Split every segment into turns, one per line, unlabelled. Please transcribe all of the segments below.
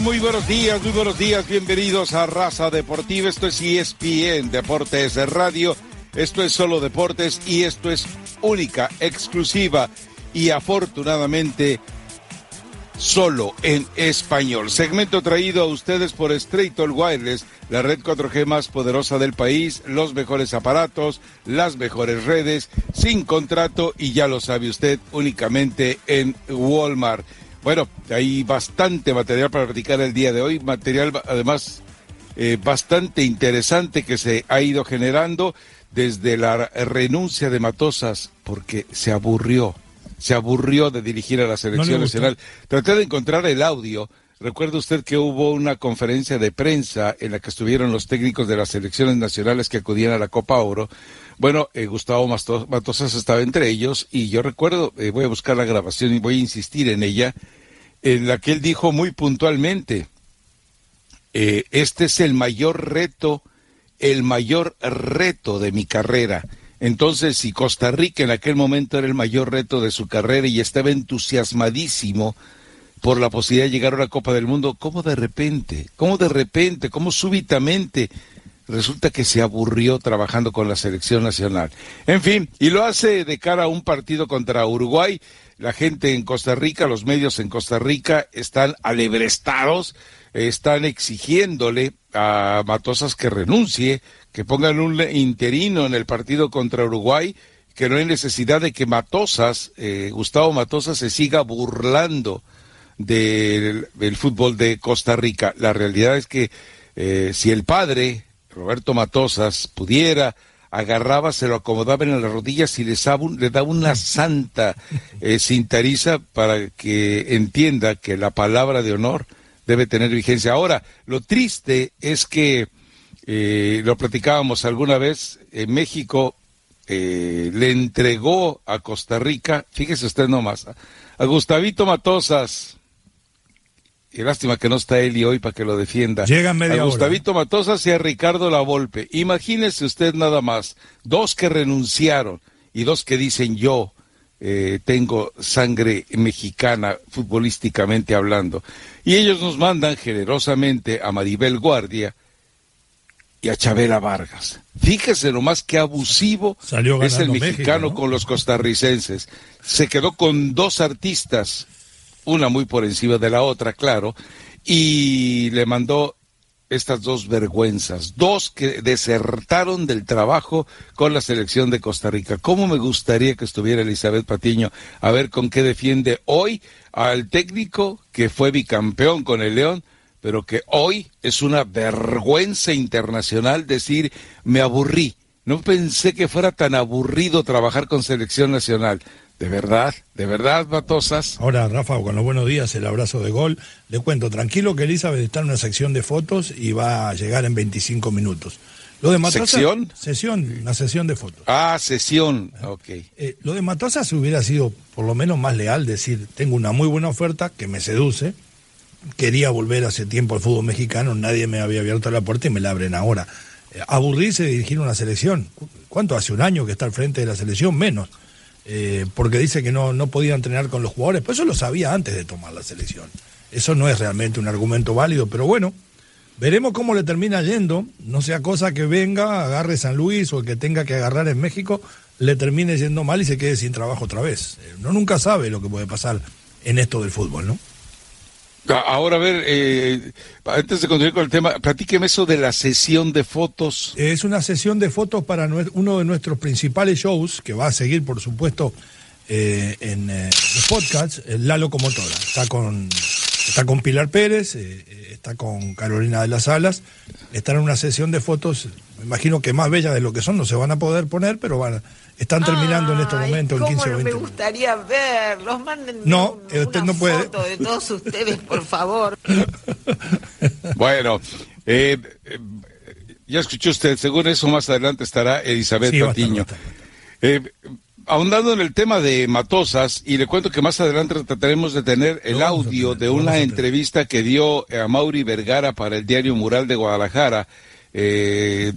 Muy buenos días, muy buenos días, bienvenidos a Raza Deportiva. Esto es ESPN Deportes de Radio, esto es solo deportes y esto es única, exclusiva y afortunadamente solo en español. Segmento traído a ustedes por Straight All Wireless, la red 4G más poderosa del país, los mejores aparatos, las mejores redes, sin contrato y ya lo sabe usted, únicamente en Walmart. Bueno, hay bastante material para platicar el día de hoy, material además eh, bastante interesante que se ha ido generando desde la renuncia de Matosas, porque se aburrió, se aburrió de dirigir a la selección nacional. Traté de encontrar el audio. Recuerda usted que hubo una conferencia de prensa en la que estuvieron los técnicos de las selecciones nacionales que acudían a la Copa Oro. Bueno, eh, Gustavo Matosas estaba entre ellos y yo recuerdo, eh, voy a buscar la grabación y voy a insistir en ella, en la que él dijo muy puntualmente, eh, este es el mayor reto, el mayor reto de mi carrera. Entonces, si Costa Rica en aquel momento era el mayor reto de su carrera y estaba entusiasmadísimo por la posibilidad de llegar a la Copa del Mundo, ¿cómo de repente, cómo de repente, cómo súbitamente resulta que se aburrió trabajando con la selección nacional? En fin, y lo hace de cara a un partido contra Uruguay la gente en Costa Rica, los medios en Costa Rica están alebrestados, están exigiéndole a Matosas que renuncie, que pongan un interino en el partido contra Uruguay, que no hay necesidad de que Matosas, eh, Gustavo Matosas, se siga burlando del, fútbol de Costa Rica. La realidad es que eh, si el padre, Roberto Matosas, pudiera agarraba, se lo acomodaba en las rodillas y le daba una santa eh, cintariza para que entienda que la palabra de honor debe tener vigencia. Ahora, lo triste es que, eh, lo platicábamos alguna vez, en México eh, le entregó a Costa Rica, fíjese usted nomás, a Gustavito Matosas, Qué lástima que no está Eli hoy para que lo defienda.
Llega media
a Gustavito Matosas y a Ricardo La Volpe. Imagínese usted nada más, dos que renunciaron y dos que dicen yo eh, tengo sangre mexicana futbolísticamente hablando. Y ellos nos mandan generosamente a Maribel Guardia y a Chabela Vargas. Fíjese nomás qué abusivo es el mexicano con los costarricenses. Se quedó con dos artistas una muy por encima de la otra, claro, y le mandó estas dos vergüenzas, dos que desertaron del trabajo con la selección de Costa Rica. ¿Cómo me gustaría que estuviera Elizabeth Patiño a ver con qué defiende hoy al técnico que fue bicampeón con el León, pero que hoy es una vergüenza internacional decir me aburrí. No pensé que fuera tan aburrido trabajar con selección nacional. De verdad, de verdad, Batosas.
Ahora, Rafa, con los buenos días, el abrazo de gol. Le cuento, tranquilo que Elizabeth está en una sección de fotos y va a llegar en 25 minutos.
Lo de Matosas, ¿Sección?
Sesión, una sesión de fotos.
Ah, sesión, ok.
Eh, lo de Matosas hubiera sido por lo menos más leal, decir, tengo una muy buena oferta que me seduce, quería volver hace tiempo al fútbol mexicano, nadie me había abierto la puerta y me la abren ahora. Eh, aburrirse de dirigir una selección, ¿cuánto hace un año que está al frente de la selección? Menos eh, porque dice que no, no podía entrenar con los jugadores, pues eso lo sabía antes de tomar la selección. Eso no es realmente un argumento válido, pero bueno, veremos cómo le termina yendo, no sea cosa que venga, agarre San Luis o que tenga que agarrar en México, le termine yendo mal y se quede sin trabajo otra vez. Eh, uno nunca sabe lo que puede pasar en esto del fútbol, ¿no?
Ahora, a ver, eh, antes de continuar con el tema, platíqueme eso de la sesión de fotos.
Es una sesión de fotos para uno de nuestros principales shows, que va a seguir, por supuesto, eh, en eh, los podcasts, La Locomotora. Está con, está con Pilar Pérez, está con Carolina de las Alas. Está en una sesión de fotos, me imagino que más bellas de lo que son, no se van a poder poner, pero van, están terminando en estos momentos, en 15 o 20
me gustaría verlos, manden
no, usted no puede.
foto de todos ustedes, por favor.
bueno, eh, eh, ya escuchó usted, según eso más adelante estará Elizabeth Patiño. Eh, ahondando en el tema de Matosas, y le cuento que más adelante trataremos de tener el audio de una entrevista que dio a Mauri Vergara para el diario Mural de Guadalajara, eh,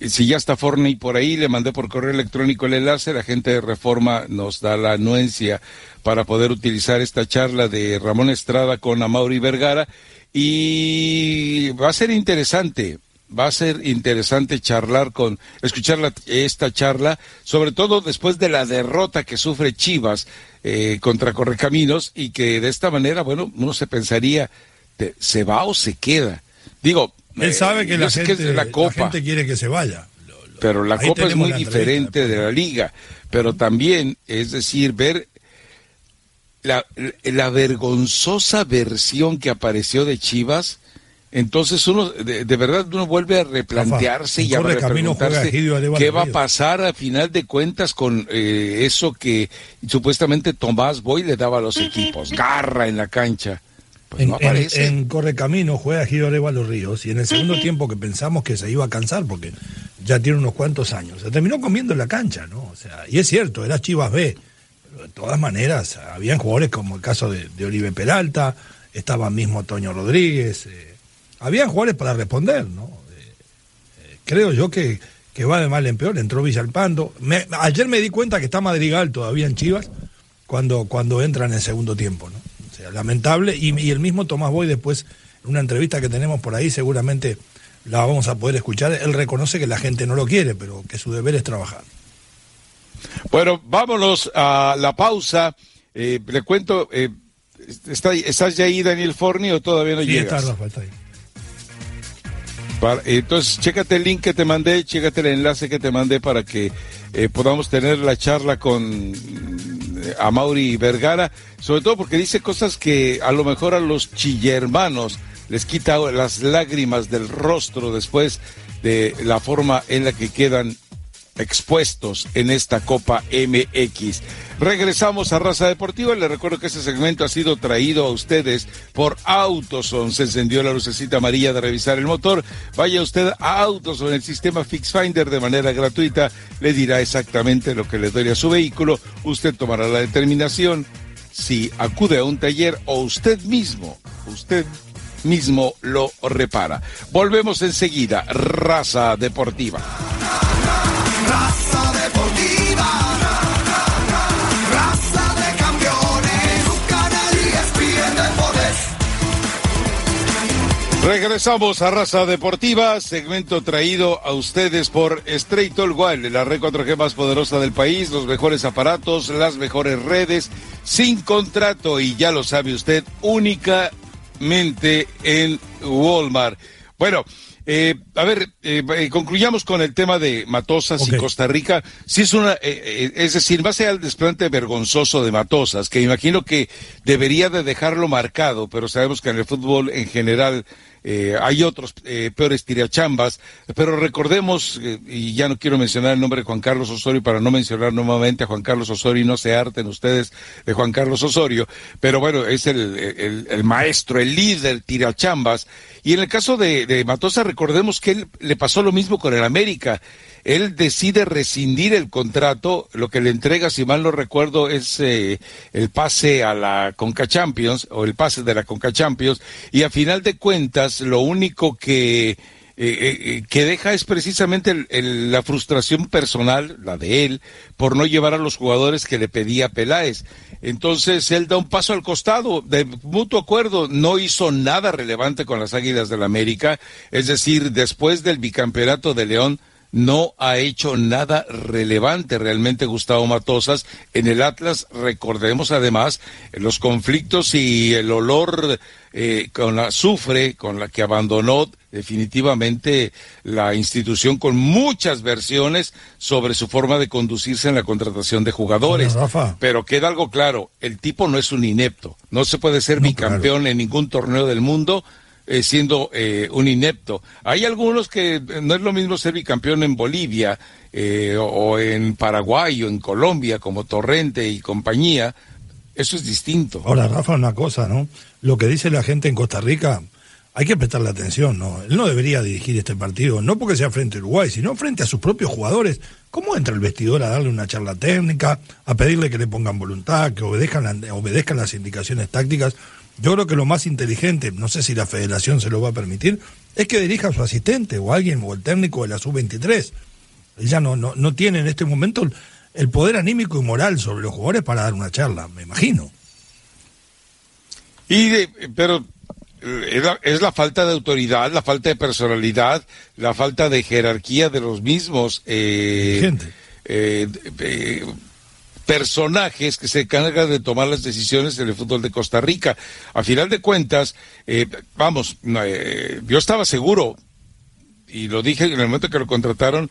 si ya está Forney por ahí, le mandé por correo electrónico el enlace, la gente de Reforma nos da la anuencia para poder utilizar esta charla de Ramón Estrada con Amaury Vergara y va a ser interesante, va a ser interesante charlar con, escuchar esta charla, sobre todo después de la derrota que sufre Chivas eh, contra Correcaminos y que de esta manera, bueno, uno se pensaría, ¿se va o se queda? Digo,
él sabe que, la gente, la, gente, quiere que se vaya.
pero la Copa es muy diferente de la Liga. Pero también, es decir, ver la, la vergonzosa versión que apareció de Chivas, entonces uno, de, verdad, uno vuelve a replantearse y a preguntarse qué va a pasar a final de cuentas con eh, eso que supuestamente Tomás Boy le daba a los equipos, garra en la cancha.
Pues en, Correcamino juega Giro Los Ríos y en el segundo tiempo que pensamos que se iba a cansar porque ya tiene unos cuantos años, se terminó comiendo en la cancha, ¿no? O sea, y es cierto, era Chivas B, pero de todas maneras, habían jugadores como el caso de, de Oribe Peralta, estaba mismo Toño Rodríguez, eh, habían jugadores para responder, ¿no? Eh, eh, creo yo que, que va de mal en peor, entró Villalpando. ayer me di cuenta que está Madrigal todavía en Chivas cuando, cuando entra en el segundo tiempo, ¿no? lamentable. Y, el mismo Tomás Boy después, en una entrevista que tenemos por ahí, seguramente la vamos a poder escuchar. Él reconoce que la gente no lo quiere, pero que su deber es trabajar.
Bueno, vámonos a la pausa. Eh, le cuento, eh, está, ¿estás ya ahí, Daniel Forni, o todavía no sí, llegas? Está, Rafa, está ahí. Entonces, chécate el link que te mandé, chécate el enlace que te mandé para que eh, podamos tener la charla con a Mauri Vergara, sobre todo porque dice cosas que a lo mejor a los chillermanos les quita las lágrimas del rostro después de la forma en la que quedan expuestos en esta Copa MX. Regresamos a Raza Deportiva. Le recuerdo que este segmento ha sido traído a ustedes por Autoson. Se encendió la lucecita amarilla de revisar el motor. Vaya usted a Autoson, el sistema Fix Finder de manera gratuita. Le dirá exactamente lo que le duele a su vehículo. Usted tomará la determinación si acude a un taller o usted mismo, usted mismo lo repara. Volvemos enseguida. Raza Deportiva. Regresamos a Raza Deportiva, segmento traído a ustedes por Straight All Wild, la red 4G más poderosa del país, los mejores aparatos, las mejores redes, sin contrato y ya lo sabe usted, únicamente en Walmart. Bueno, eh, a ver, eh, eh, concluyamos con el tema de Matosas y Costa Rica. Si es una, es decir, va a ser el desplante vergonzoso de Matosas, que imagino que debería de dejarlo marcado, pero sabemos que en el fútbol en general eh, hay otros eh, peores tiriachambas, pero recordemos, eh, y ya no quiero mencionar el nombre de Juan Carlos Osorio para no mencionar nuevamente a Juan Carlos Osorio y no se harten ustedes de Juan Carlos Osorio, pero bueno, es el, el, maestro, el líder tirachambas. Y en el caso de, de Matosa, recordemos que él le pasó lo mismo con el América él decide rescindir el contrato, lo que le entrega, si mal no recuerdo, es eh, el pase a la Conca Champions o el pase de la Conca Champions. Y a final de cuentas lo único que que deja es precisamente la frustración personal, la de él, por no llevar a los jugadores que le pedía Peláez. Entonces él da un paso al costado, de mutuo acuerdo, no hizo nada relevante con las Águilas del la América, es decir, después del bicampeonato de León, no ha hecho nada relevante realmente Gustavo Matosas. En el Atlas, recordemos además los conflictos y el olor eh, con la azufre con la que abandonó definitivamente la institución con muchas versiones sobre su forma de conducirse en la contratación de jugadores. Pero queda algo claro, el tipo no es un inepto, no se puede ser bicampeón en ningún torneo del mundo eh, siendo eh, un inepto. Hay algunos que no es lo mismo ser bicampeón en Bolivia eh, o en Paraguay o en Colombia como Torrente y compañía. Eso es distinto.
Ahora, Rafa, una cosa, ¿no? Lo que dice la gente en Costa Rica, hay que prestarle atención, ¿no? Él no debería dirigir este partido, no porque sea frente a Uruguay, sino frente a sus propios jugadores. ¿Cómo entra el vestidor a darle una charla técnica, a pedirle que le pongan voluntad, que obedezcan, obedezcan las indicaciones tácticas? Yo creo que lo más inteligente, no sé si la federación se lo va a permitir, es que dirija a su asistente o alguien o el técnico de la sub-23. Ella no, no, no tiene en este momento el poder anímico y moral sobre los jugadores para dar una charla, me imagino.
Y pero eh, es la, falta de autoridad, la falta de personalidad, la falta de jerarquía de los mismos. Eh, eh, eh personajes que se encargan de tomar las decisiones en el fútbol de Costa Rica. A final de cuentas, eh, vamos, eh, yo estaba seguro, y lo dije en el momento que lo contrataron,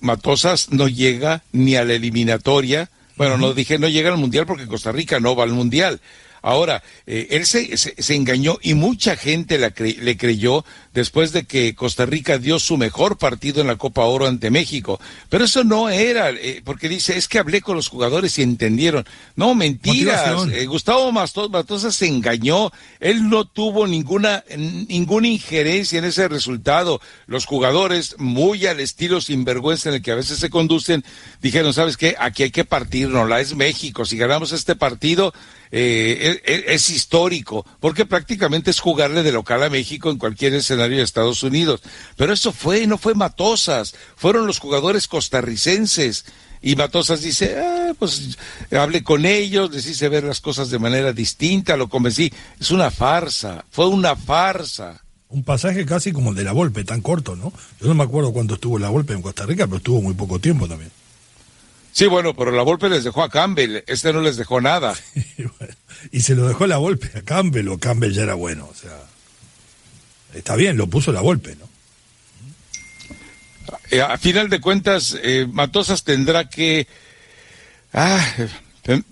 Matosas no llega ni a la eliminatoria. Bueno, no dije no llega al Mundial porque Costa Rica no va al Mundial. Ahora, eh, él se, se, engañó y mucha gente le creyó después de que Costa Rica dio su mejor partido en la Copa Oro ante México. Pero eso no era, eh, porque dice, es que hablé con los jugadores y entendieron. No, mentiras. Eh, Gustavo Matosa se engañó. Él no tuvo ninguna, ninguna injerencia en ese resultado. Los jugadores, muy al estilo sinvergüenza en el que a veces se conducen, dijeron, ¿sabes qué? Aquí hay que partirnos, la es México. Si ganamos este partido, eh, es, histórico, porque prácticamente es jugarle de local a México en cualquier escenario de Estados Unidos. Pero eso fue, no fue Matosas, fueron los jugadores costarricenses. Y Matosas dice, ah, pues hable con ellos, les hice ver las cosas de manera distinta, lo convencí. Es una farsa, fue una farsa.
Un pasaje casi como el de la Volpe, tan corto, ¿no? Yo no me acuerdo cuándo estuvo la Volpe en Costa Rica, pero estuvo muy poco tiempo también.
Sí, bueno, pero la Volpe les dejó a Campbell, este no les dejó nada.
y se lo dejó la Volpe a Campbell o Campbell ya era bueno, o sea, está bien, lo puso la Volpe, ¿no?
Eh, a final de cuentas, eh, Matosas tendrá que, ah,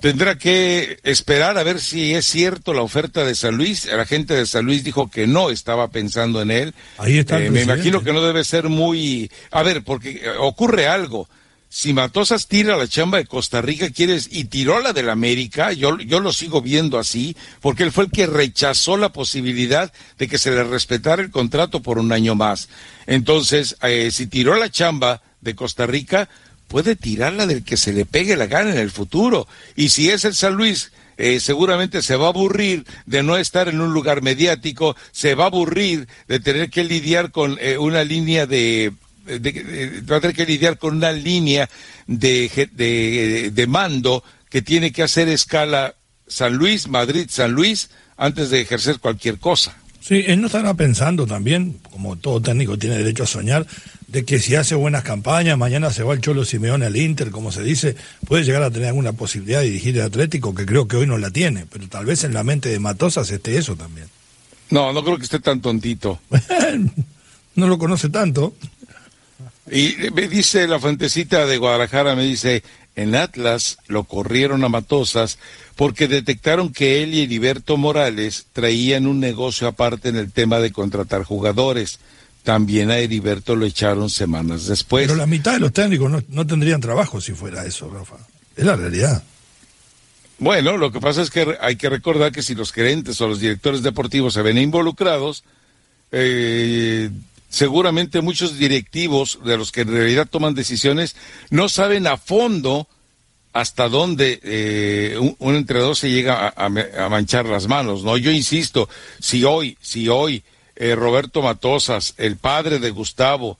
tendrá que esperar a ver si es cierto la oferta de San Luis. La gente de San Luis dijo que no estaba pensando en él.
Ahí está.
Eh, me imagino que no debe ser muy, a ver, porque ocurre algo si Matosas tira la chamba de Costa Rica, quieres, y tiró la del América, yo, yo lo sigo viendo así, porque él fue el que rechazó la posibilidad de que se le respetara el contrato por un año más. Entonces, eh, si tiró la chamba de Costa Rica, puede tirarla del que se le pegue la gana en el futuro. Y si es el San Luis, eh, seguramente se va a aburrir de no estar en un lugar mediático, se va a aburrir de tener que lidiar con eh, una línea de va a tener que lidiar con una línea de, de, mando que tiene que hacer escala San Luis, Madrid, San Luis, antes de ejercer cualquier cosa.
Sí, él no estará pensando también, como todo técnico tiene derecho a soñar, de que si hace buenas campañas, mañana se va el Cholo Simeone al Inter, como se dice, puede llegar a tener alguna posibilidad de dirigir el Atlético, que creo que hoy no la tiene, pero tal vez en la mente de Matosas esté eso también.
No, no creo que esté tan tontito.
no lo conoce tanto.
Y me dice la fuentecita de Guadalajara, me dice, en Atlas lo corrieron a Matosas porque detectaron que él y Heriberto Morales traían un negocio aparte en el tema de contratar jugadores. También a Heriberto lo echaron semanas después.
Pero la mitad de los técnicos no, no tendrían trabajo si fuera eso, Rafa. Es la realidad.
Bueno, lo que pasa es que hay que recordar que si los gerentes o los directores deportivos se ven involucrados, eh, seguramente muchos directivos de los que en realidad toman decisiones no saben a fondo hasta dónde eh, un, entrenador se llega a, manchar las manos, ¿no? Yo insisto, si hoy, si hoy eh, Roberto Matosas, el padre de Gustavo,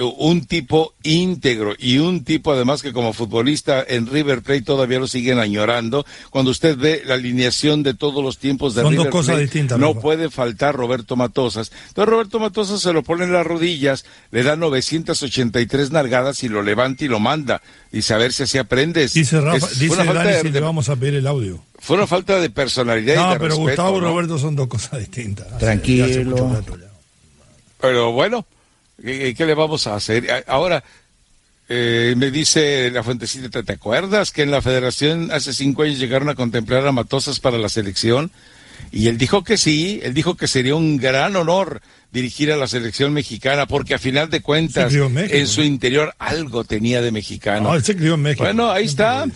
un tipo íntegro y un tipo además que como futbolista en River Plate todavía lo siguen añorando. Cuando usted ve la alineación de todos los tiempos de River Plate, no puede faltar Roberto Matosas. Entonces Roberto Matosas se lo pone en las rodillas, le da 983 nalgadas y lo levanta y lo manda. Y saber si así aprendes.
Dice Rafa, dice Dani si le vamos a pedir el audio.
Fue una falta de personalidad. No, y de
pero Gustavo y Roberto son dos cosas distintas.
Tranquilo. Pero bueno, ¿qué, le vamos a hacer? Ahora, eh, me dice la fuentecita, ¿te acuerdas que en la federación hace cinco años llegaron a contemplar a Matosas para la selección? Y él dijo que sí, él dijo que sería un gran honor dirigir a la selección mexicana, porque a final de cuentas, en, su interior algo tenía de mexicano. Bueno, ahí está.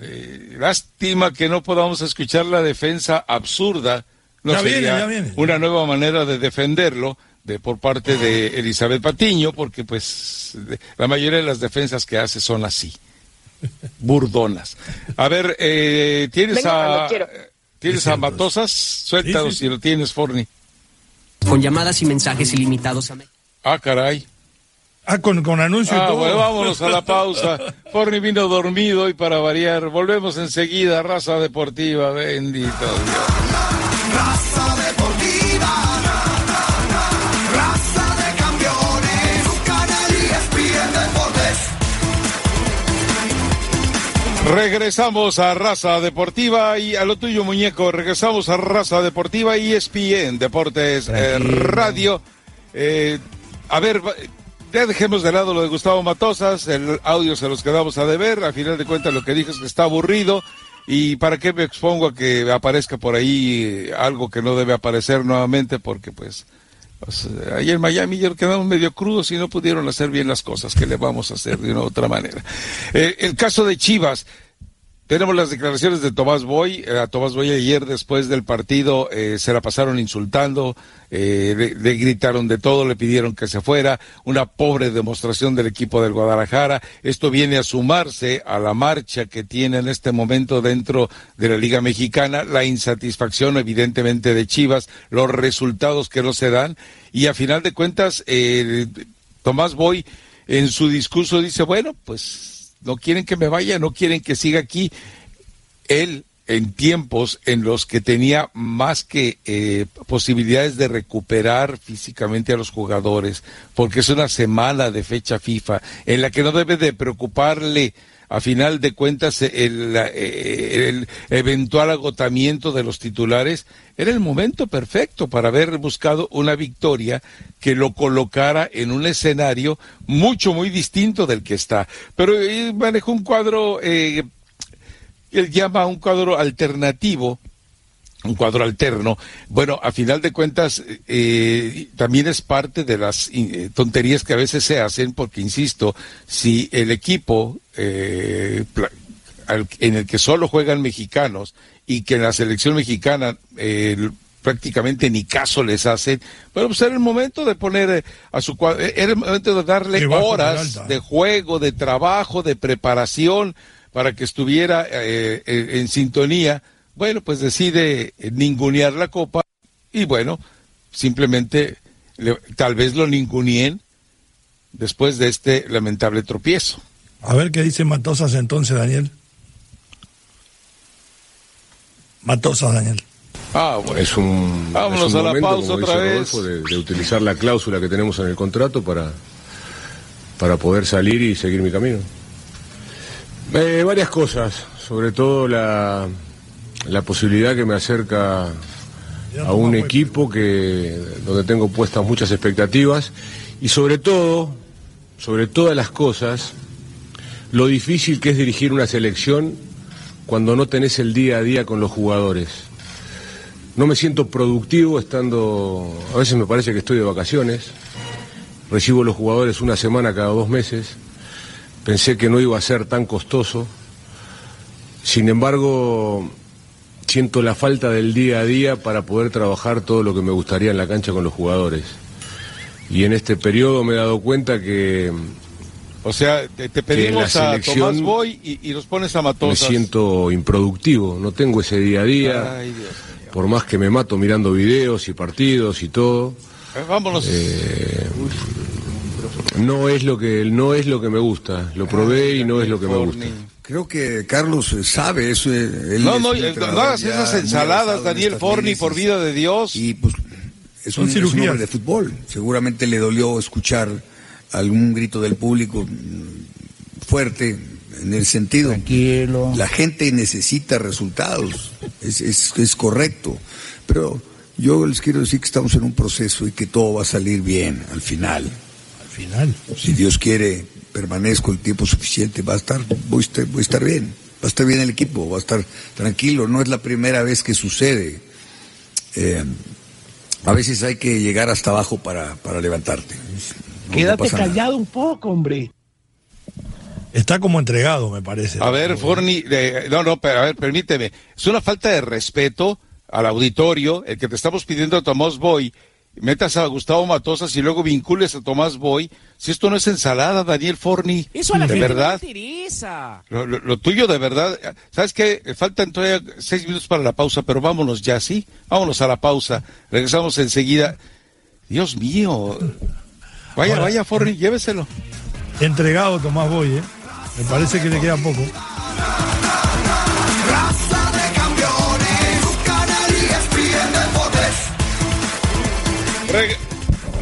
Eh, lástima que no podamos escuchar la defensa absurda. No sería una nueva manera de defenderlo de por parte de Elizabeth Patiño, porque pues la mayoría de las defensas que hace son así, burdonas. A ver, eh, tienes a tienes a Matosas, suéltalo si lo tienes, Forni.
Con llamadas y mensajes ilimitados a
Ah, caray.
Ah, con, con anuncio
ah, Bueno, vámonos a la pausa. Forni vino dormido y para variar, volvemos enseguida. Raza Deportiva, bendito Dios. Regresamos a Raza Deportiva y a lo tuyo, muñeco. Regresamos a Raza Deportiva y ESPN Deportes eh, Radio. Eh, a ver, ya dejemos de lado lo de Gustavo Matosas, el audio se los quedamos a deber, a final de cuentas lo que dijo es que está aburrido y para qué me expongo a que aparezca por ahí algo que no debe aparecer nuevamente porque pues, ahí en Miami ya quedamos medio crudos y no pudieron hacer bien las cosas que le vamos a hacer de una otra manera. Eh, el caso de Chivas, tenemos las declaraciones de Tomás Boy. Eh, a Tomás Boy ayer después del partido eh, se la pasaron insultando, eh, le, gritaron de todo, le pidieron que se fuera. Una pobre demostración del equipo del Guadalajara. Esto viene a sumarse a la marcha que tiene en este momento dentro de la Liga Mexicana, la insatisfacción evidentemente de Chivas, los resultados que no se dan. Y a final de cuentas, Tomás Boy en su discurso dice, bueno, pues no quieren que me vaya, no quieren que siga aquí. Él, en tiempos en los que tenía más que eh, posibilidades de recuperar físicamente a los jugadores, porque es una semana de fecha FIFA en la que no debe de preocuparle a final de cuentas el, el, eventual agotamiento de los titulares, era el momento perfecto para haber buscado una victoria que lo colocara en un escenario mucho, muy distinto del que está. Pero eh, manejó un cuadro, eh, él llama un cuadro alternativo, un cuadro alterno. Bueno, a final de cuentas, eh, también es parte de las eh, tonterías que a veces se hacen, porque, insisto, si el equipo eh, en el que solo juegan mexicanos y que en la selección mexicana prácticamente ni caso les hacen, bueno, pues era el momento de poner a su cuadro, era el momento de darle horas de juego, de trabajo, de preparación, para que estuviera en sintonía bueno, pues decide ningunear la copa y bueno, simplemente tal vez lo ningunien después de este lamentable tropiezo.
A ver qué dice Matosas entonces, Daniel. Matosas, Daniel.
Ah, bueno. Es un,
Vámonos a la pausa otra vez.
de, utilizar la cláusula que tenemos en el contrato para, para poder salir y seguir mi camino. Eh, varias cosas, sobre todo la, la posibilidad que me acerca a un equipo que donde tengo puestas muchas expectativas y sobre todo, sobre todas las cosas, lo difícil que es dirigir una selección cuando no tenés el día a día con los jugadores. No me siento productivo estando, a veces me parece que estoy de vacaciones, recibo los jugadores una semana cada dos meses, pensé que no iba a ser tan costoso, sin embargo siento la falta del día a día para poder trabajar todo lo que me gustaría en la cancha con los jugadores. Y en este periodo me he dado cuenta que...
O sea, te, pedimos a Tomás Boy y, los pones a Matosas.
Me siento improductivo, no tengo ese día a día. por más que me mato mirando videos y partidos y todo,
Eh, vámonos.
Eh, no es lo que no es lo que me gusta. Lo probé y no es lo que me gusta.
Creo que Carlos sabe eso.
no, no, no hagas esas ensaladas, Daniel Forni, por vida de Dios.
Y pues es un, es hombre de fútbol. Seguramente le dolió escuchar algún grito del público fuerte en el sentido.
Tranquilo.
La gente necesita resultados. Es, es, es correcto. Pero yo les quiero decir que estamos en un proceso y que todo va a salir bien al final.
Al final.
Si Dios quiere, permanezco el tiempo suficiente, va a estar, voy a estar, voy a estar bien. Va a estar bien el equipo, va a estar tranquilo. No es la primera vez que sucede. Eh, a veces hay que llegar hasta abajo para, para levantarte.
Quédate callado un poco, hombre.
Está como entregado, me parece.
A ver, Forni, no, no, pero a ver, permíteme. Es una falta de respeto al auditorio, el que te estamos pidiendo a Tomás Boy, metas a Gustavo Matosas y luego vincules a Tomás Boy. Si esto no es ensalada, Daniel Forni.
Eso a la
de
gente
verdad.
no le interesa.
Lo, lo- lo tuyo de verdad. ¿Sabes qué? Faltan todavía seis minutos para la pausa, pero vámonos ya, ¿sí? Vámonos a la pausa. Regresamos enseguida. Dios mío. Vaya,
Ahora-
vaya, Forni, lléveselo.
Entregado Tomás Boy, ¿eh? Me parece que le queda poco.
Reg-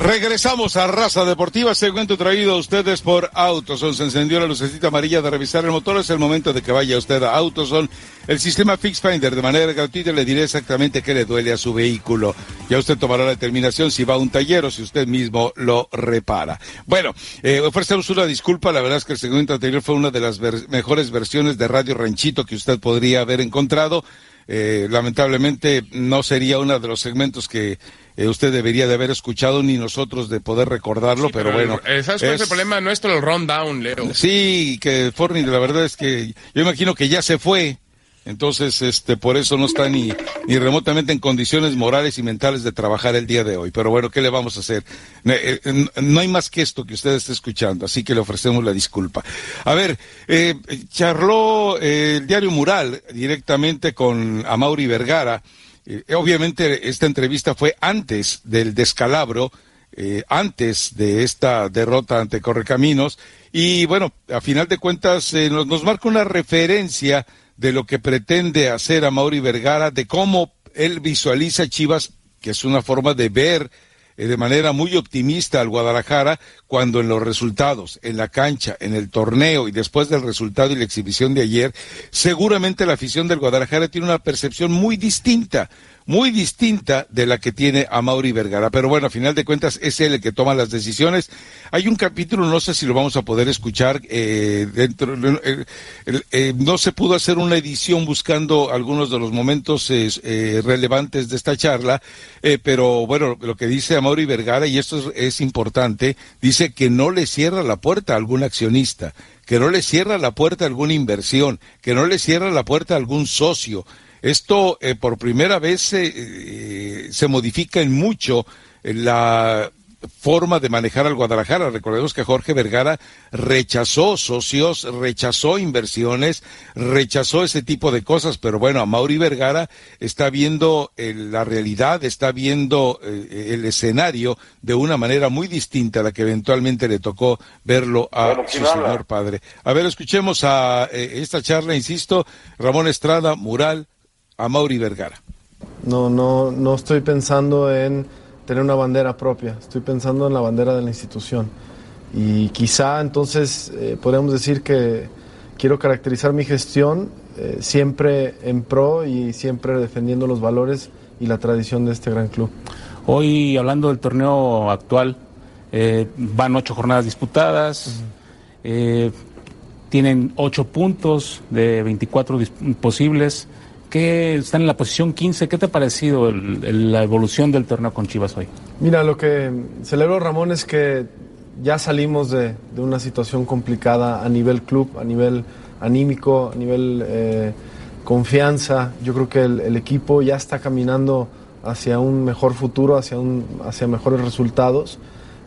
regresamos a Raza Deportiva, segmento traído a ustedes por Autoson. Se encendió la lucecita amarilla de revisar el motor. Es el momento de que vaya usted a Autoson. El sistema Fix Finder de manera gratuita le diré exactamente qué le duele a su vehículo. Ya usted tomará la determinación si va a un taller o si usted mismo lo repara. Bueno, eh, ofrecemos una disculpa. La verdad es que el segmento anterior fue una de las mejores versiones de Radio Ranchito que usted podría haber encontrado. Eh, lamentablemente no sería uno de los segmentos que eh, usted debería de haber escuchado ni nosotros de poder recordarlo, pero, bueno.
¿Sabes cuál es el problema nuestro? El rundown, Leo.
Sí, que Forni, la verdad es que yo imagino que ya se fue. Entonces, este, por eso no está ni, ni remotamente en condiciones morales y mentales de trabajar el día de hoy. Pero bueno, ¿qué le vamos a hacer? Eh, No hay más que esto que usted esté escuchando, así que le ofrecemos la disculpa. A ver, eh, charló eh, el diario Mural directamente con Amaury Vergara. Eh, obviamente esta entrevista fue antes del descalabro, eh, antes de esta derrota ante Correcaminos. Y bueno, a final de cuentas eh, nos, nos marca una referencia de lo que pretende hacer a Mauri Vergara, de cómo él visualiza Chivas, que es una forma de ver de manera muy optimista al Guadalajara cuando en los resultados, en la cancha, en el torneo y después del resultado y la exhibición de ayer, seguramente la afición del Guadalajara tiene una percepción muy distinta, muy distinta de la que tiene a Mauri Vergara. Pero bueno, a final de cuentas es él el que toma las decisiones. Hay un capítulo, no sé si lo vamos a poder escuchar, eh, dentro, eh, eh, no se pudo hacer una edición buscando algunos de los momentos eh, relevantes de esta charla, pero bueno, lo que dice a Mauri Vergara, y esto es, es importante, dice que no le cierra la puerta a algún accionista, que no le cierra la puerta a alguna inversión, que no le cierra la puerta a algún socio. Esto eh, por primera vez se, eh, se modifica en mucho eh, la forma de manejar al Guadalajara. Recordemos que Jorge Vergara rechazó socios, rechazó inversiones, rechazó ese tipo de cosas, pero bueno, a Mauri Vergara está viendo eh, la realidad, está viendo eh, el escenario de una manera muy distinta a la que eventualmente le tocó verlo a su señor padre. A ver, escuchemos a eh, esta charla, insisto, Ramón Estrada, Mural, a Mauri Vergara.
No, no, no estoy pensando en tener una bandera propia, estoy pensando en la bandera de la institución. Y quizá entonces eh, podemos decir que quiero caracterizar mi gestión eh, siempre en pro y siempre defendiendo los valores y la tradición de este gran club.
Hoy, hablando del torneo actual, eh, van ocho jornadas disputadas, eh, tienen ocho puntos de 24 dis- posibles, que están en la posición 15. ¿Qué te ha parecido el- el- la evolución del torneo con Chivas hoy?
Mira, lo que celebro, Ramón, es que ya salimos de, de una situación complicada a nivel club, a nivel anímico, a nivel eh, confianza. Yo creo que el, el equipo ya está caminando hacia un mejor futuro, hacia, un, hacia mejores resultados.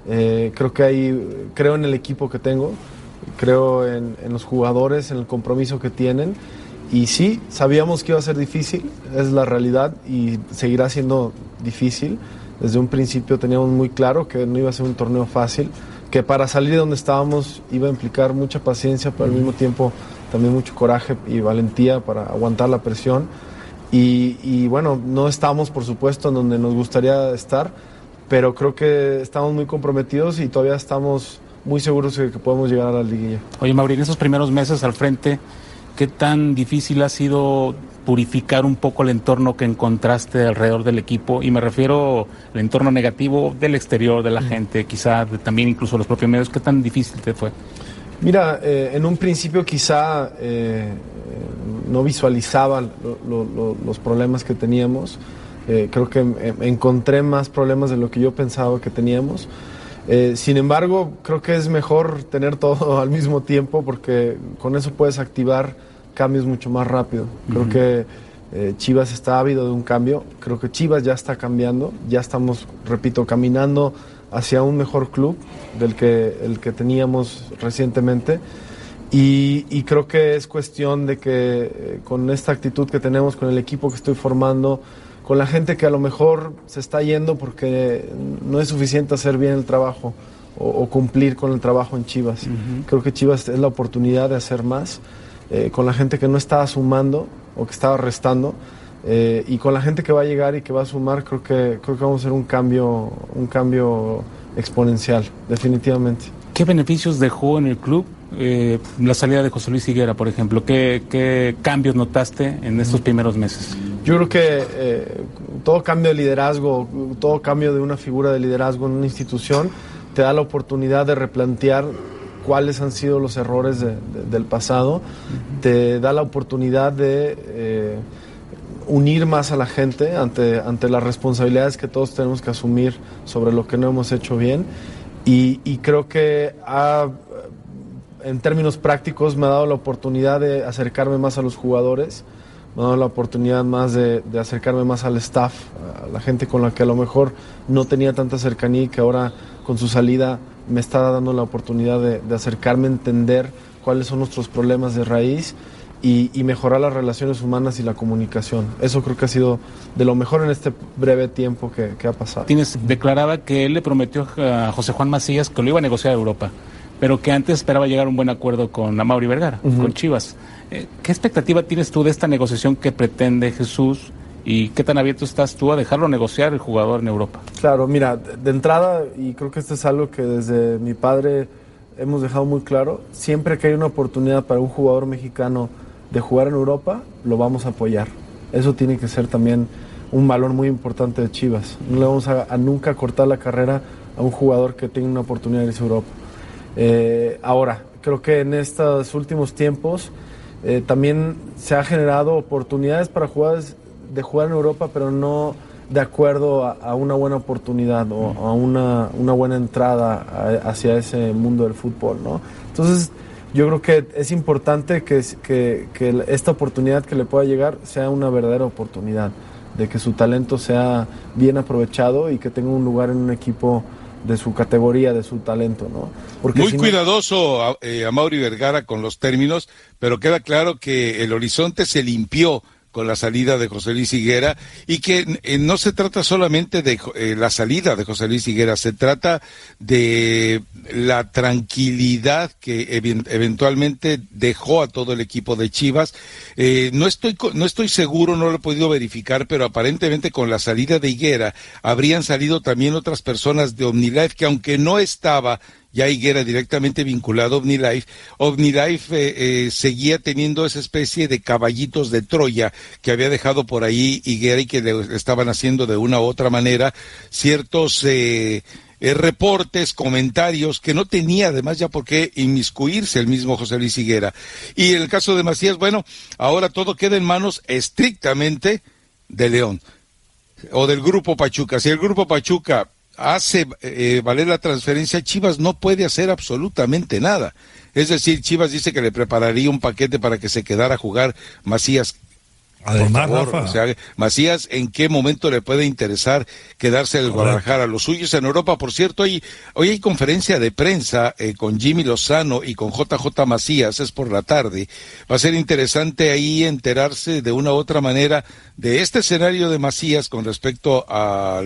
Eh, creo que ahí, creo en el equipo que tengo, creo en, en los jugadores, en el compromiso que tienen. Y sí, sabíamos que iba a ser difícil, es la realidad y seguirá siendo difícil. desde un principio teníamos muy claro que no iba a ser un torneo fácil, que para salir de donde estábamos iba a implicar mucha paciencia, pero al mismo tiempo también mucho coraje y valentía para aguantar la presión. Y, y bueno, no estamos por supuesto en donde nos gustaría estar, pero creo que estamos muy comprometidos y todavía estamos muy seguros de que podemos llegar a la liguilla.
Oye, Mauri, en esos primeros meses al frente, ¿qué tan difícil ha sido purificar un poco el entorno que encontraste alrededor del equipo? Y me refiero al entorno negativo del exterior, de la gente, quizá también incluso los propios medios. ¿Qué tan difícil te fue?
Mira, eh, en un principio quizá eh, no visualizaba lo, lo, los problemas que teníamos. Eh, creo que encontré más problemas de lo que yo pensaba que teníamos. Eh, sin embargo, creo que es mejor tener todo al mismo tiempo porque con eso puedes activar cambios mucho más rápido. Creo que eh, Chivas está ávido de un cambio, creo que Chivas ya está cambiando, ya estamos, repito, caminando hacia un mejor club del que el que teníamos recientemente. Y, y creo que es cuestión de que eh, con esta actitud que tenemos, con el equipo que estoy formando, con la gente que a lo mejor se está yendo porque no es suficiente hacer bien el trabajo o, cumplir con el trabajo en Chivas. Creo que Chivas es la oportunidad de hacer más eh, con la gente que no estaba sumando o que estaba restando. Eh, y con la gente que va a llegar y que va a sumar, creo que, creo que vamos a hacer un cambio, un cambio exponencial, definitivamente.
¿Qué beneficios dejó en el club eh, la salida de José Luis Higuera, por ejemplo? ¿Qué, ¿Qué, cambios notaste en estos primeros meses?
Yo creo que eh, todo cambio de liderazgo, todo cambio de una figura de liderazgo en una institución te da la oportunidad de replantear cuáles han sido los errores de, de, del pasado, te da la oportunidad de eh, unir más a la gente ante, ante las responsabilidades que todos tenemos que asumir sobre lo que no hemos hecho bien. Y, y creo que ha, en términos prácticos me ha dado la oportunidad de acercarme más a los jugadores, me ha dado la oportunidad más de, acercarme más al staff, a la gente con la que a lo mejor no tenía tanta cercanía y que ahora con su salida me está dando la oportunidad de, acercarme a entender cuáles son nuestros problemas de raíz y, y, mejorar las relaciones humanas y la comunicación. Eso creo que ha sido de lo mejor en este breve tiempo que, que ha pasado.
Tienes, declaraba que él le prometió a José Juan Macías que lo iba a negociar a Europa pero que antes esperaba llegar a un buen acuerdo con Amauri Vergara, uh -huh. con Chivas. Eh, ¿Qué expectativa tienes tú de esta negociación que pretende Jesús y qué tan abierto estás tú a dejarlo negociar el jugador en Europa?
Claro, mira, de entrada, y creo que esto es algo que desde mi padre hemos dejado muy claro, siempre que hay una oportunidad para un jugador mexicano de jugar en Europa, lo vamos a apoyar. Eso tiene que ser también un valor muy importante de Chivas. No le vamos a, a nunca cortar la carrera a un jugador que tenga una oportunidad de irse a Europa. Eh, ahora, creo que en estos últimos tiempos eh, también se ha generado oportunidades para jugadores de jugar en Europa, pero no de acuerdo a, a una buena oportunidad o a una, una buena entrada a, hacia ese mundo del fútbol, ¿no? Entonces, yo creo que es importante que, que, que esta oportunidad que le pueda llegar sea una verdadera oportunidad, de que su talento sea bien aprovechado y que tenga un lugar en un equipo de su categoría, de su talento, ¿no?
Porque Muy si cuidadoso eh, a Mauri Vergara con los términos, pero queda claro que el horizonte se limpió con la salida de José Luis Higuera y que eh, no se trata solamente de eh, la salida de José Luis Higuera, se trata de la tranquilidad que ev eventualmente dejó a todo el equipo de Chivas. Eh, no, estoy, no estoy seguro, no lo he podido verificar, pero aparentemente con la salida de Higuera habrían salido también otras personas de OmniLife que aunque no estaba ya Higuera directamente vinculado a OmniLife, OmniLife eh, eh, seguía teniendo esa especie de caballitos de Troya que había dejado por ahí Higuera y que le estaban haciendo de una u otra manera ciertos eh, eh, reportes, comentarios que no tenía además ya por qué inmiscuirse el mismo José Luis Higuera. Y en el caso de Macías, bueno, ahora todo queda en manos estrictamente de León o del grupo Pachuca. Si el grupo Pachuca hace eh, valer la transferencia, Chivas no puede hacer absolutamente nada. Es decir, Chivas dice que le prepararía un paquete para que se quedara a jugar Macías. Además, Rafa. O sea, Macías, ¿en qué momento le puede interesar quedarse el Guadalajara? Los suyos en Europa, por cierto, hoy, hoy hay conferencia de prensa eh, con Jimmy Lozano y con JJ Macías, es por la tarde. Va a ser interesante ahí enterarse de una u otra manera de este escenario de Macías con respecto a,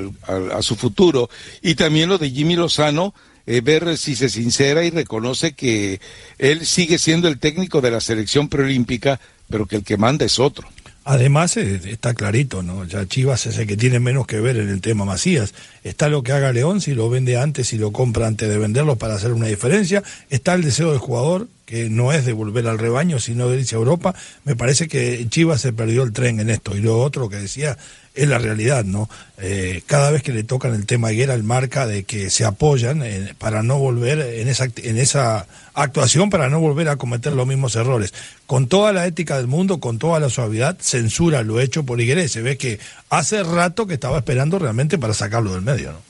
a su futuro y también lo de Jimmy Lozano. Eh, ver si se sincera y reconoce que él sigue siendo el técnico de la selección preolímpica, pero que el que manda es otro.
Además, eh, está clarito, ¿no? Ya Chivas es el que tiene menos que ver en el tema Macías. Está lo que haga León, si lo vende antes, si lo compra antes de venderlo para hacer una diferencia. Está el deseo del jugador, que no es de volver al rebaño, sino de irse a Europa. Me parece que Chivas se perdió el tren en esto. Y lo otro que decía es la realidad, ¿no? Eh, cada vez que le tocan el tema Higuera, el marca de que se apoyan eh, para no volver en esa, en esa actuación, para no volver a cometer los mismos errores. Con toda la ética del mundo, con toda la suavidad, censura lo hecho por Higuera se ve que hace rato que estaba esperando realmente para sacarlo del medio, ¿no?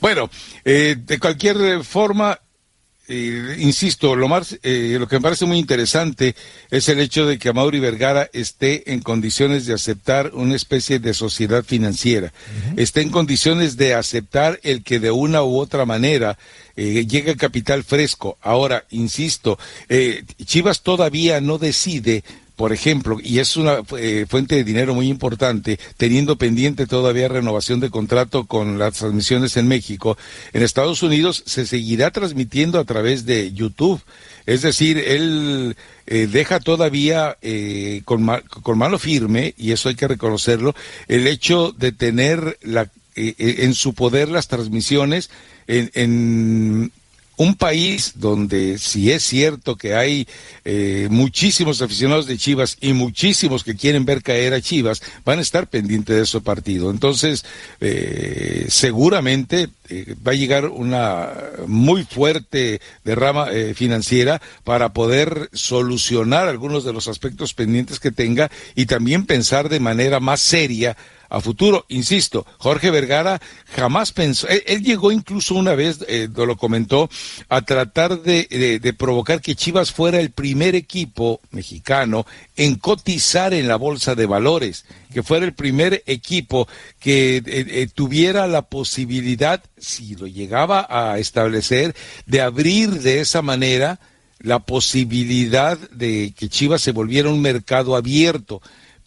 Bueno, eh, de cualquier forma, eh, insisto, lo más, eh, lo que me parece muy interesante es el hecho de que Amaury Vergara esté en condiciones de aceptar una especie de sociedad financiera, esté en condiciones de aceptar el que de una u otra manera eh, llegue capital fresco. Ahora, insisto, Chivas todavía no decide por ejemplo, y es una eh, fuente de dinero muy importante, teniendo pendiente todavía renovación de contrato con las transmisiones en México, en Estados Unidos se seguirá transmitiendo a través de YouTube. Es decir, él eh, deja todavía eh, con, con, mano firme, y eso hay que reconocerlo, el hecho de tener la, en su poder las transmisiones en, en un país donde si es cierto que hay eh, muchísimos aficionados de Chivas y muchísimos que quieren ver caer a Chivas, van a estar pendientes de ese partido. Entonces, eh, seguramente eh, va a llegar una muy fuerte derrama financiera para poder solucionar algunos de los aspectos pendientes que tenga y también pensar de manera más seria a futuro. Insisto, Jorge Vergara jamás pensó, él, llegó incluso una vez, eh, lo comentó, a tratar de, provocar que Chivas fuera el primer equipo mexicano en cotizar en la bolsa de valores, que fuera el primer equipo que eh, eh, tuviera la posibilidad, si lo llegaba a establecer, de abrir de esa manera la posibilidad de que Chivas se volviera un mercado abierto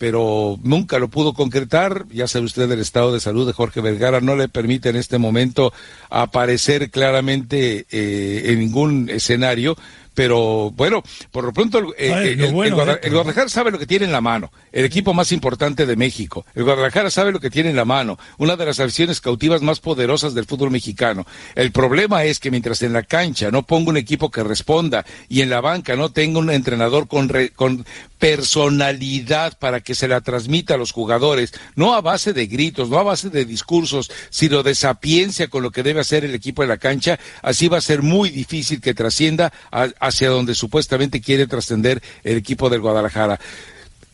pero nunca lo pudo concretar. Ya sabe usted el estado de salud de Jorge Vergara, no le permite en este momento aparecer claramente eh, en ningún escenario pero bueno, por lo pronto eh, el, Guadalajara sabe lo que tiene en la mano, el equipo más importante de México. El Guadalajara sabe lo que tiene en la mano, una de las aficiones cautivas más poderosas del fútbol mexicano. El problema es que mientras en la cancha no ponga un equipo que responda y en la banca no tenga un entrenador con, con personalidad para que se la transmita a los jugadores, no a base de gritos, no a base de discursos, sino de sapiencia con lo que debe hacer el equipo en la cancha, así va a ser muy difícil que trascienda a, hacia donde supuestamente quiere trascender el equipo del Guadalajara.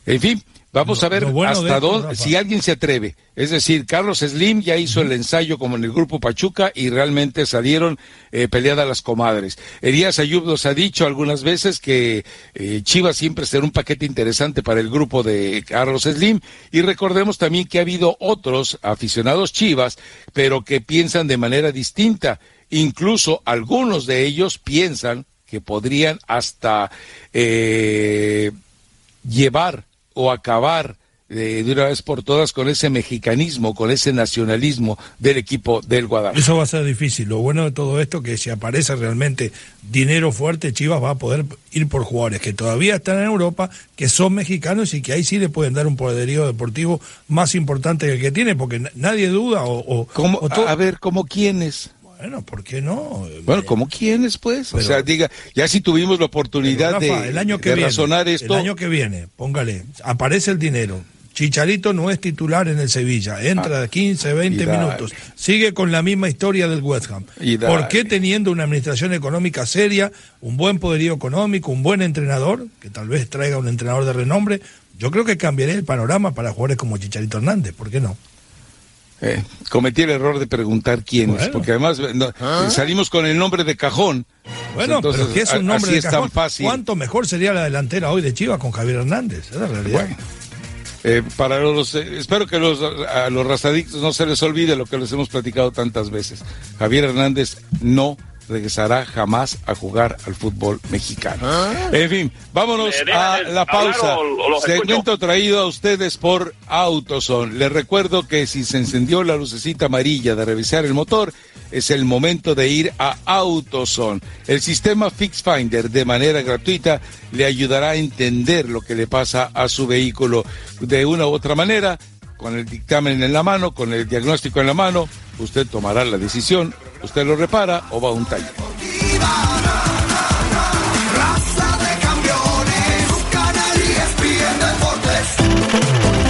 En fin, Vamos a ver hasta dónde, si alguien se atreve. Es decir, Carlos Slim ya hizo el ensayo como en el grupo Pachuca y realmente salieron eh, peleadas las comadres. Elías Ayub nos ha dicho algunas veces que eh, Chivas siempre será un paquete interesante para el grupo de Carlos Slim y recordemos también que ha habido otros aficionados Chivas, pero que piensan de manera distinta. Incluso algunos de ellos piensan que podrían hasta eh, llevar o acabar de, una vez por todas con ese mexicanismo, con ese nacionalismo del equipo del Guadalajara.
Eso va a ser difícil. Lo bueno de todo esto que si aparece realmente dinero fuerte, Chivas va a poder ir por jugadores que todavía están en Europa, que son mexicanos y que ahí sí le pueden dar un poderío deportivo más importante que el que tiene, porque nadie duda o...
A ver, ¿cómo quiénes?
Bueno, ¿por qué no?
Bueno, ¿cómo quiénes, pues? o sea, diga, ya si tuvimos la oportunidad de,
el año que
razonar esto.
El año que viene, póngale, aparece el dinero. Chicharito no es titular en el Sevilla, entra 15, ah, 20 minutos, sigue con la misma historia del West Ham. ¿Por qué teniendo una administración económica seria, un buen poderío económico, un buen entrenador, que tal vez traiga un entrenador de renombre, yo creo que cambiaría el panorama para jugadores como Chicharito Hernández, ¿por qué no?
Eh, cometí el error de preguntar quién es, porque además ¿Ah? salimos con el nombre de cajón.
Bueno, entonces, pero es un nombre de cajón, ¿cuánto mejor sería la delantera hoy de Chivas con Javier Hernández? Es la realidad.
Eh, para los, eh, espero que los, a los rastadictos no se les olvide lo que les hemos platicado tantas veces. Javier Hernández no regresará jamás a jugar al fútbol mexicano.
¿Ah?
En fin, vámonos a la pausa. Segmento traído a ustedes por Autoson. Les recuerdo que si se encendió la lucecita amarilla de revisar el motor, es el momento de ir a Autoson. El sistema Fix Finder de manera gratuita le ayudará a entender lo que le pasa a su vehículo de una u otra manera. Con el dictamen en la mano, con el diagnóstico en la mano, usted tomará la decisión, usted lo repara o va a un taller.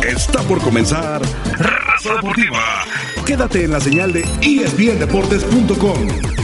Está por comenzar Raza Deportiva. Quédate en la señal de ESPNDeportes.com.